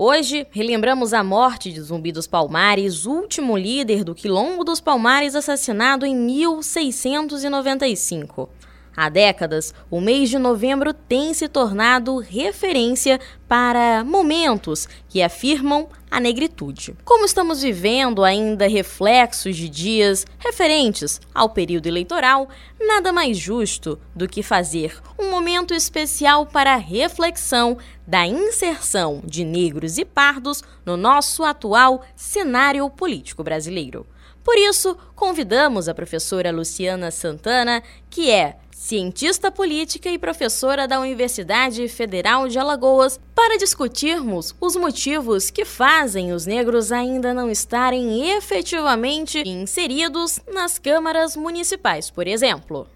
Hoje, relembramos a morte de Zumbi dos Palmares, último líder do Quilombo dos Palmares assassinado em 1695. Há décadas, o mês de novembro tem se tornado referência para momentos que afirmam a negritude. Como estamos vivendo ainda reflexos de dias referentes ao período eleitoral, nada mais justo do que fazer um momento especial para a reflexão da inserção de negros e pardos no nosso atual cenário político brasileiro. Por isso, convidamos a professora Luciana Santana, que é cientista política e professora da Universidade Federal de Alagoas, para discutirmos os motivos que fazem os negros ainda não estarem efetivamente inseridos nas câmaras municipais, por exemplo.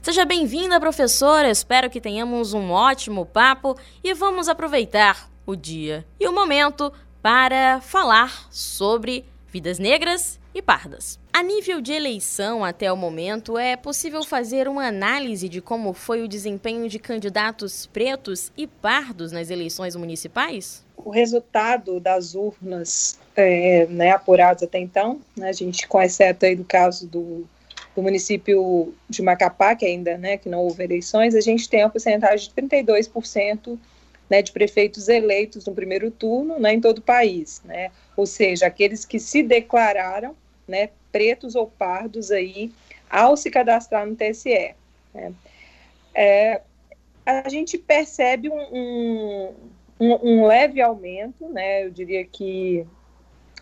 Seja bem-vinda, professora. Espero que tenhamos um ótimo papo e vamos aproveitar o dia e o momento para falar sobre vidas negras e pardas. A nível de eleição até o momento, é possível fazer uma análise de como foi o desempenho de candidatos pretos e pardos nas eleições municipais? O resultado das urnas é, né, apuradas até então, né, a gente, com exceto aí do caso do, do município de Macapá, que ainda né, que não houve eleições, a gente tem uma porcentagem de 32% né, de prefeitos eleitos no primeiro turno né, em todo o país. Né? Ou seja, aqueles que se declararam né, pretos ou pardos aí ao se cadastrar no TSE. Né. É, a gente percebe um, um, um, leve aumento, né, eu diria que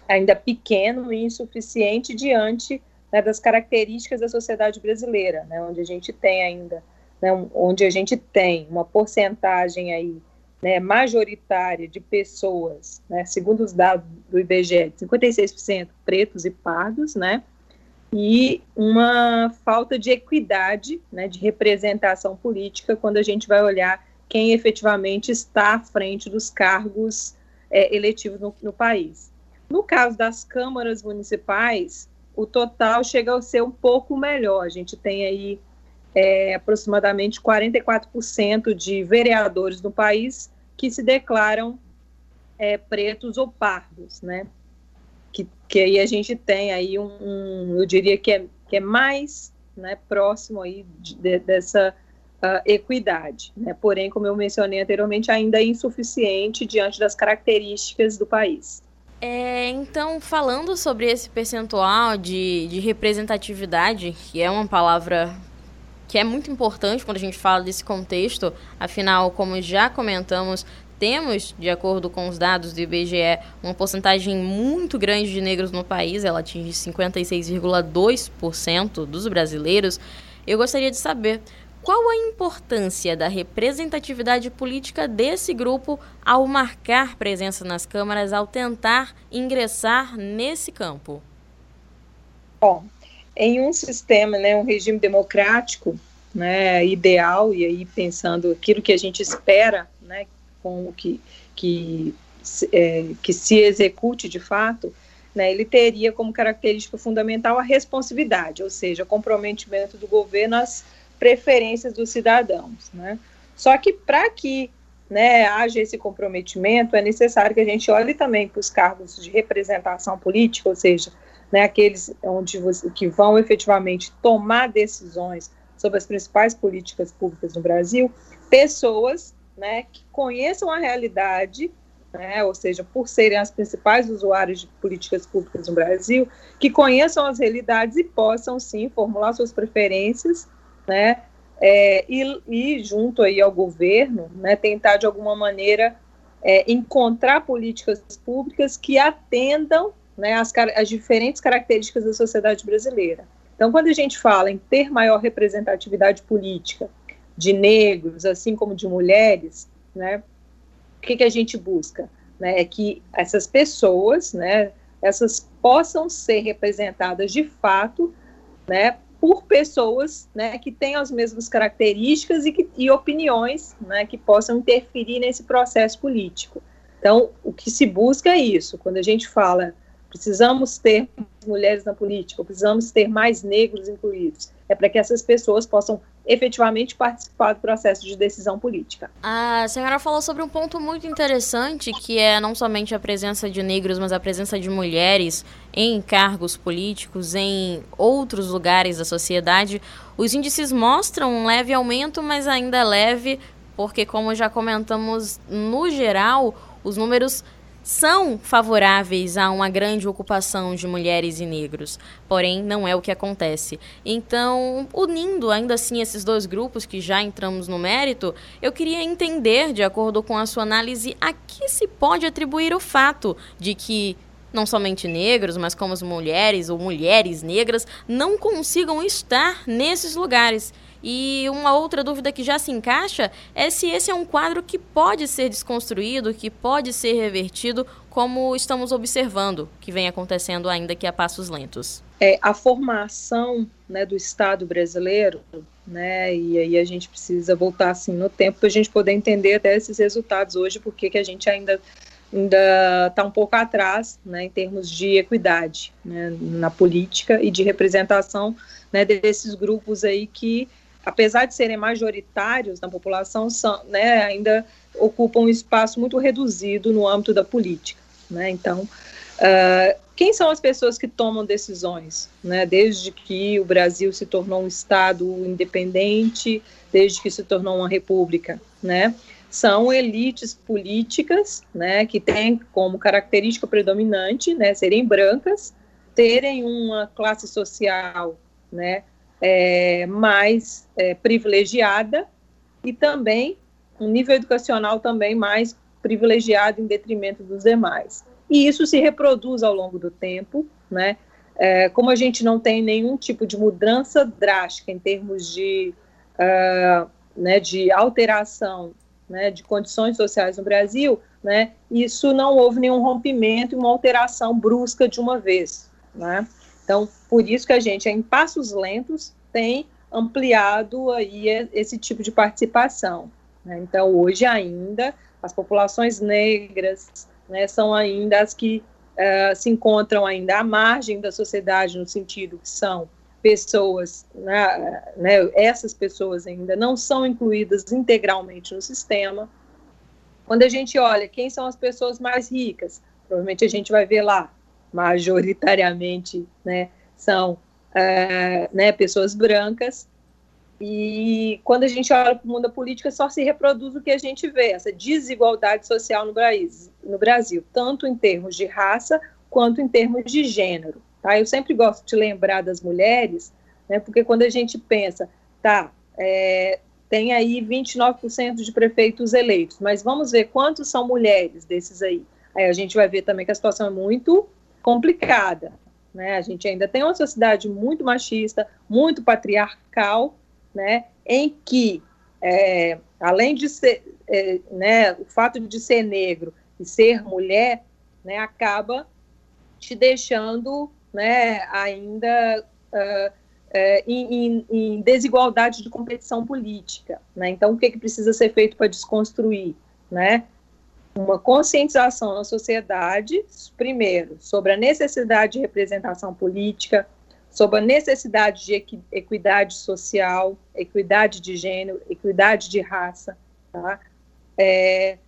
ainda pequeno e insuficiente diante né, das características da sociedade brasileira, né, onde a gente tem ainda, né, onde a gente tem uma porcentagem aí né, majoritária de pessoas, né, segundo os dados do IBGE, 56% pretos e pardos, né, e uma falta de equidade, né, de representação política quando a gente vai olhar quem efetivamente está à frente dos cargos é, eletivos no, no país. No caso das câmaras municipais, o total chega a ser um pouco melhor. A gente tem aí é, aproximadamente 44% de vereadores no país que se declaram é, pretos ou pardos, né? Que, que aí a gente tem aí um, um eu diria que é, que é mais né, próximo aí de, de, dessa uh, equidade, né? Porém, como eu mencionei anteriormente, ainda é insuficiente diante das características do país. É, então, falando sobre esse percentual de, de representatividade, que é uma palavra que é muito importante quando a gente fala desse contexto, afinal, como já comentamos, temos, de acordo com os dados do IBGE, uma porcentagem muito grande de negros no país, ela atinge 56,2% dos brasileiros. Eu gostaria de saber qual a importância da representatividade política desse grupo ao marcar presença nas câmaras, ao tentar ingressar nesse campo? Bom, em um sistema, né, um regime democrático, né, ideal e aí pensando aquilo que a gente espera, né, com que que é, que se execute de fato, né, ele teria como característica fundamental a responsividade, ou seja, o comprometimento do governo às preferências dos cidadãos, né? Só que para que né, haja esse comprometimento, é necessário que a gente olhe também para os cargos de representação política, ou seja, né, aqueles onde você, que vão efetivamente tomar decisões sobre as principais políticas públicas no Brasil, pessoas né, que conheçam a realidade, né, ou seja, por serem as principais usuários de políticas públicas no Brasil, que conheçam as realidades e possam sim formular suas preferências, né, é, e, e, junto aí ao governo, né, tentar de alguma maneira é, encontrar políticas públicas que atendam né, as, as diferentes características da sociedade brasileira. Então, quando a gente fala em ter maior representatividade política de negros, assim como de mulheres, né, o que, que a gente busca? Né, é que essas pessoas, né, essas possam ser representadas de fato, né, por pessoas, né, que têm as mesmas características e, que, e opiniões, né, que possam interferir nesse processo político. Então, o que se busca é isso. Quando a gente fala precisamos ter mulheres na política, precisamos ter mais negros incluídos, é para que essas pessoas possam efetivamente participar do processo de decisão política. A senhora falou sobre um ponto muito interessante, que é não somente a presença de negros, mas a presença de mulheres em cargos políticos, em outros lugares da sociedade. Os índices mostram um leve aumento, mas ainda leve, porque, como já comentamos, no geral, os números são favoráveis a uma grande ocupação de mulheres e negros, porém não é o que acontece. Então, unindo ainda assim esses dois grupos que já entramos no mérito, eu queria entender, de acordo com a sua análise, a que se pode atribuir o fato de que não somente negros, mas como as mulheres ou mulheres negras não consigam estar nesses lugares. E uma outra dúvida que já se encaixa é se esse é um quadro que pode ser desconstruído, que pode ser revertido, como estamos observando que vem acontecendo ainda que a passos lentos. É, a formação né, do Estado brasileiro, né, e aí a gente precisa voltar assim no tempo para a gente poder entender até esses resultados hoje, porque que a gente ainda ainda está um pouco atrás, né, em termos de equidade, né, na política e de representação, né, desses grupos aí que apesar de serem majoritários na população, são, né, ainda ocupam um espaço muito reduzido no âmbito da política. Né? Então, uh, quem são as pessoas que tomam decisões? Né? Desde que o Brasil se tornou um Estado independente, desde que se tornou uma república, né? São elites políticas, né, que têm como característica predominante, né, serem brancas, terem uma classe social, né, é, mais é, privilegiada e também um nível educacional também mais privilegiado em detrimento dos demais. E isso se reproduz ao longo do tempo, né? É, como a gente não tem nenhum tipo de mudança drástica em termos de, uh, né, de alteração né, de condições sociais no Brasil, né, isso não houve nenhum rompimento e uma alteração brusca de uma vez. Né? Então, por isso que a gente, em passos lentos, tem ampliado aí esse tipo de participação. Né? Então, hoje ainda, as populações negras né, são ainda as que uh, se encontram ainda à margem da sociedade, no sentido que são pessoas, né, né, essas pessoas ainda não são incluídas integralmente no sistema. Quando a gente olha quem são as pessoas mais ricas, provavelmente a gente vai ver lá, majoritariamente, né, são uh, né, pessoas brancas. E quando a gente olha para o mundo da política, só se reproduz o que a gente vê, essa desigualdade social no Brasil, no Brasil tanto em termos de raça quanto em termos de gênero. Tá? Eu sempre gosto de lembrar das mulheres, né, porque quando a gente pensa, tá, é, tem aí 29% de prefeitos eleitos, mas vamos ver quantos são mulheres desses aí. Aí a gente vai ver também que a situação é muito complicada. Né? A gente ainda tem uma sociedade muito machista, muito patriarcal, né? em que, é, além de ser, é, né, o fato de ser negro e ser mulher, né, acaba te deixando né, ainda uh, em, em, desigualdade de competição política. Né? Então, o que, que precisa ser feito para desconstruir? Né? Uma conscientização na sociedade, primeiro, sobre a necessidade de representação política, sobre a necessidade de equidade social, equidade de gênero, equidade de raça, tá? É,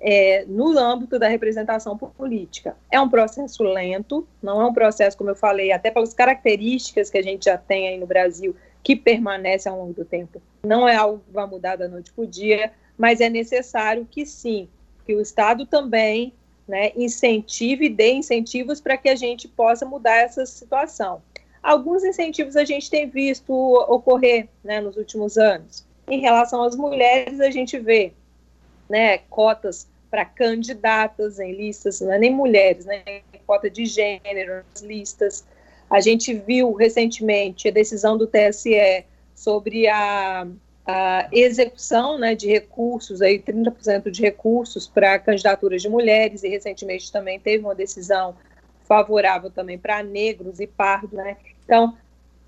é, no âmbito da representação política. É um processo lento, não é um processo, como eu falei, até pelas características que a gente já tem aí no Brasil, que permanece ao longo do tempo. Não é algo que vai mudar da noite para o dia, mas é necessário que sim, que o Estado também né, incentive e dê incentivos para que a gente possa mudar essa situação. Alguns incentivos a gente tem visto ocorrer né, nos últimos anos. Em relação às mulheres, a gente vê né, cotas para candidatas em listas, não é nem mulheres, né, cota de gênero nas listas. A gente viu recentemente a decisão do TSE sobre a a execução né, de recursos, aí 30% de recursos para candidaturas de mulheres, e recentemente também teve uma decisão favorável também para negros e pardos, né? Então,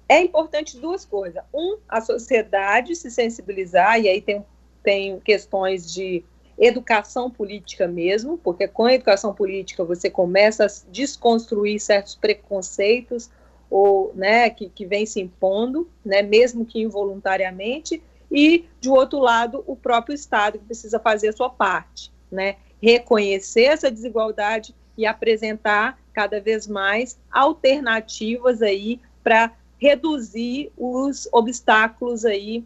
é importante duas coisas. Um, a sociedade se sensibilizar, e aí tem, tem questões de educação política mesmo, porque com a educação política você começa a desconstruir certos preconceitos ou, né, que, que vem se impondo, né, mesmo que involuntariamente, e, de outro lado, o próprio Estado que precisa fazer a sua parte, né, reconhecer essa desigualdade e apresentar cada vez mais alternativas aí para reduzir os obstáculos aí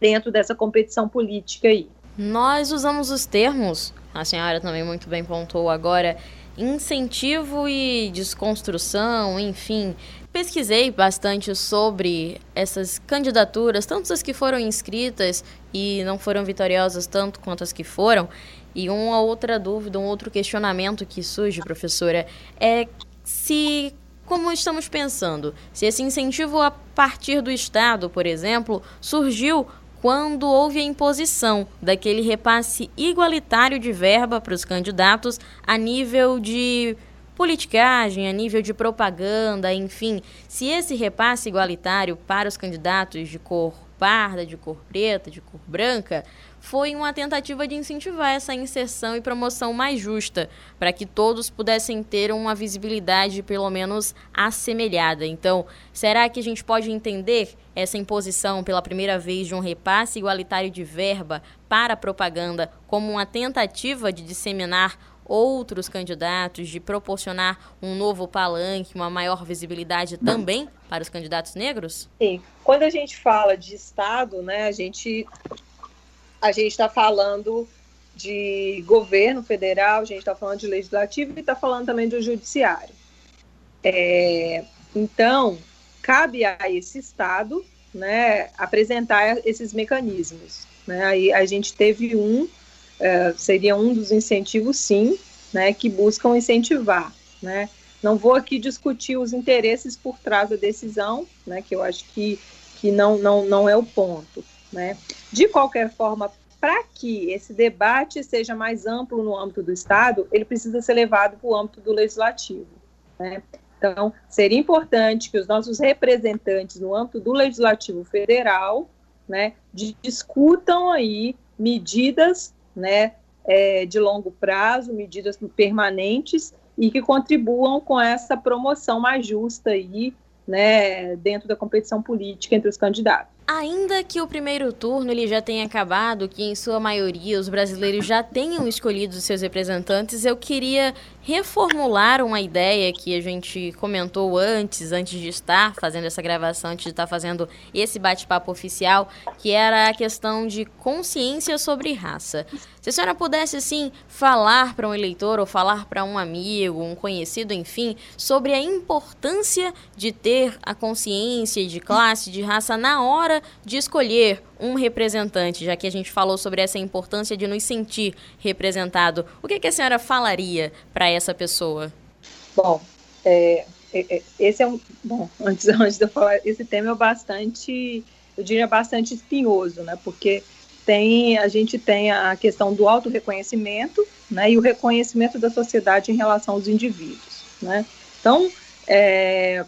dentro dessa competição política aí. Nós usamos os termos, a senhora também muito bem pontuou agora, incentivo e desconstrução, enfim. Pesquisei bastante sobre essas candidaturas, tanto as que foram inscritas e não foram vitoriosas tanto quanto as que foram. E uma outra dúvida, um outro questionamento que surge, professora, é se como estamos pensando, se esse incentivo a partir do Estado, por exemplo, surgiu quando houve a imposição daquele repasse igualitário de verba para os candidatos a nível de politicagem, a nível de propaganda, enfim, se esse repasse igualitário para os candidatos de cor parda, de cor preta, de cor branca, foi uma tentativa de incentivar essa inserção e promoção mais justa, para que todos pudessem ter uma visibilidade pelo menos assemelhada. Então, será que a gente pode entender essa imposição pela primeira vez de um repasse igualitário de verba para a propaganda como uma tentativa de disseminar outros candidatos, de proporcionar um novo palanque, uma maior visibilidade também para os candidatos negros? Sim. Quando a gente fala de Estado, né, a gente a está falando de governo federal, a gente está falando de legislativo e está falando também do judiciário. É, então, cabe a esse Estado né, apresentar esses mecanismos. Né? Aí a gente teve um é, seria um dos incentivos, sim, né, que buscam incentivar. Né? Não vou aqui discutir os interesses por trás da decisão, né, que eu acho que, que não, não, não é o ponto. Né? De qualquer forma, para que esse debate seja mais amplo no âmbito do Estado, ele precisa ser levado para o âmbito do legislativo. Né? Então, seria importante que os nossos representantes no âmbito do legislativo federal né, discutam aí medidas né, é, de longo prazo, medidas permanentes e que contribuam com essa promoção mais justa aí, né, dentro da competição política entre os candidatos. Ainda que o primeiro turno ele já tenha acabado, que em sua maioria os brasileiros já tenham escolhido os seus representantes, eu queria reformular uma ideia que a gente comentou antes, antes de estar fazendo essa gravação, antes de estar fazendo esse bate-papo oficial, que era a questão de consciência sobre raça. Se a senhora pudesse, assim, falar para um eleitor ou falar para um amigo, um conhecido, enfim, sobre a importância de ter a consciência de classe, de raça na hora de escolher um representante, já que a gente falou sobre essa importância de nos sentir representado, o que, que a senhora falaria para essa pessoa? Bom, é, é, é, esse é um. Bom, antes, antes de eu falar, esse tema é bastante, eu diria, bastante espinhoso, né? Porque tem, a gente tem a questão do auto-reconhecimento né, e o reconhecimento da sociedade em relação aos indivíduos. Né? Então, é,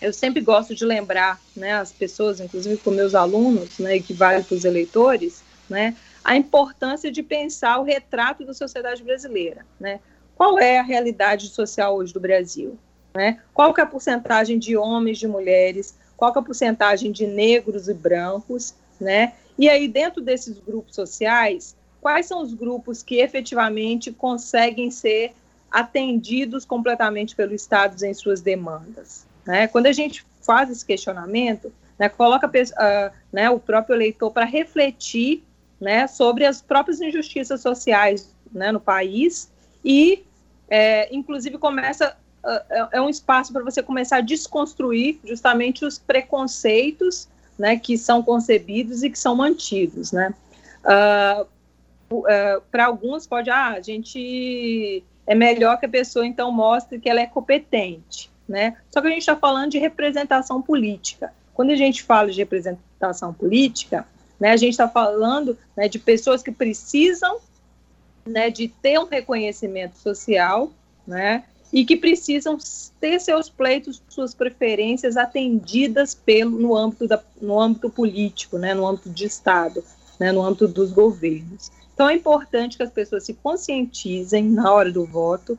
eu sempre gosto de lembrar né, as pessoas, inclusive com meus alunos, né, e que vale para os eleitores, né, a importância de pensar o retrato da sociedade brasileira. Né? Qual é a realidade social hoje do Brasil? Né? Qual que é a porcentagem de homens, de mulheres? Qual que é a porcentagem de negros e brancos? Né? E aí, dentro desses grupos sociais, quais são os grupos que efetivamente conseguem ser atendidos completamente pelo Estado em suas demandas? Né? Quando a gente faz esse questionamento, né, coloca uh, né, o próprio eleitor para refletir né, sobre as próprias injustiças sociais né, no país e, é, inclusive, começa uh, é um espaço para você começar a desconstruir justamente os preconceitos né, que são concebidos e que são mantidos. Né? Uh, uh, para alguns pode, ah, a gente é melhor que a pessoa então mostre que ela é competente né? Só que a gente está falando de representação política. Quando a gente fala de representação política, né, a gente está falando né, de pessoas que precisam né, de ter um reconhecimento social, né, e que precisam ter seus pleitos, suas preferências atendidas pelo, no, âmbito da, no âmbito político, né, no âmbito de Estado, né, no âmbito dos governos. Então é importante que as pessoas se conscientizem na hora do voto,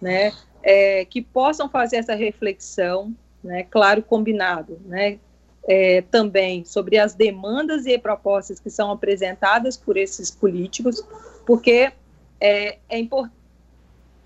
né, é, que possam fazer essa reflexão, né, claro, combinado, né, é, também sobre as demandas e propostas que são apresentadas por esses políticos, porque é, é, import,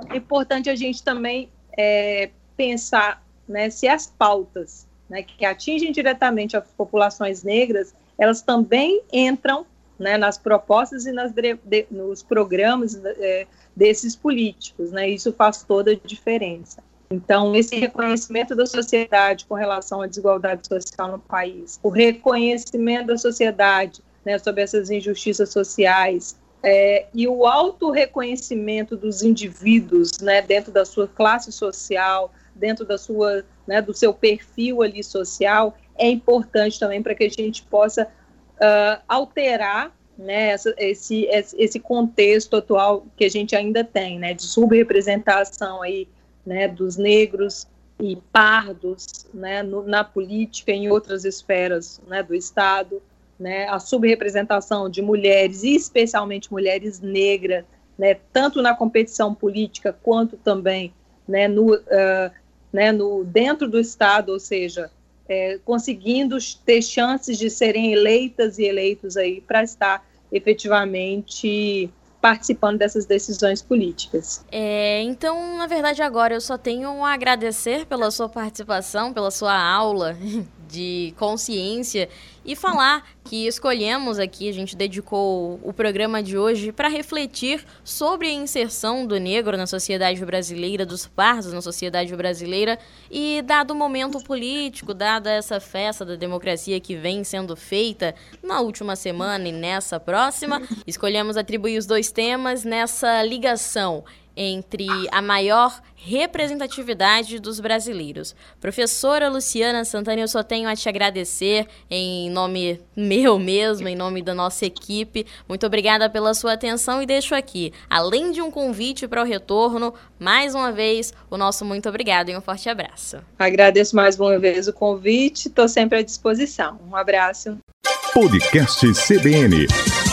é importante a gente também é, pensar né, se as pautas né, que atingem diretamente as populações negras, elas também entram né, nas propostas e nas, de, nos programas é, desses políticos. Né, isso faz toda a diferença. Então, esse reconhecimento da sociedade com relação à desigualdade social no país, o reconhecimento da sociedade né, sobre essas injustiças sociais é, e o auto-reconhecimento dos indivíduos né, dentro da sua classe social, dentro da sua, né, do seu perfil ali social, é importante também para que a gente possa uh, alterar né, essa, esse, esse contexto atual que a gente ainda tem, né, de subrepresentação aí né, dos negros e pardos né, no, na política em outras esferas né, do Estado, né, a subrepresentação de mulheres, e especialmente mulheres negras, né, tanto na competição política quanto também né, no, uh, né, no, dentro do Estado, ou seja, é, conseguindo ter chances de serem eleitas e eleitos aí para estar efetivamente participando dessas decisões políticas. É, então, na verdade, agora eu só tenho a agradecer pela sua participação, pela sua aula de consciência e falar que escolhemos aqui, a gente dedicou o programa de hoje para refletir sobre a inserção do negro na sociedade brasileira, dos pardos na sociedade brasileira e dado o momento político, dada essa festa da democracia que vem sendo feita na última semana e nessa próxima, escolhemos atribuir os dois temas nessa ligação entre a maior representatividade dos brasileiros. Professora Luciana Santana, eu só tenho a te agradecer em nome meu mesmo, em nome da nossa equipe. Muito obrigada pela sua atenção e deixo aqui, além de um convite para o retorno, mais uma vez, o nosso muito obrigado e um forte abraço. Agradeço mais uma vez o convite, estou sempre à disposição. Um abraço. Podcast CBN.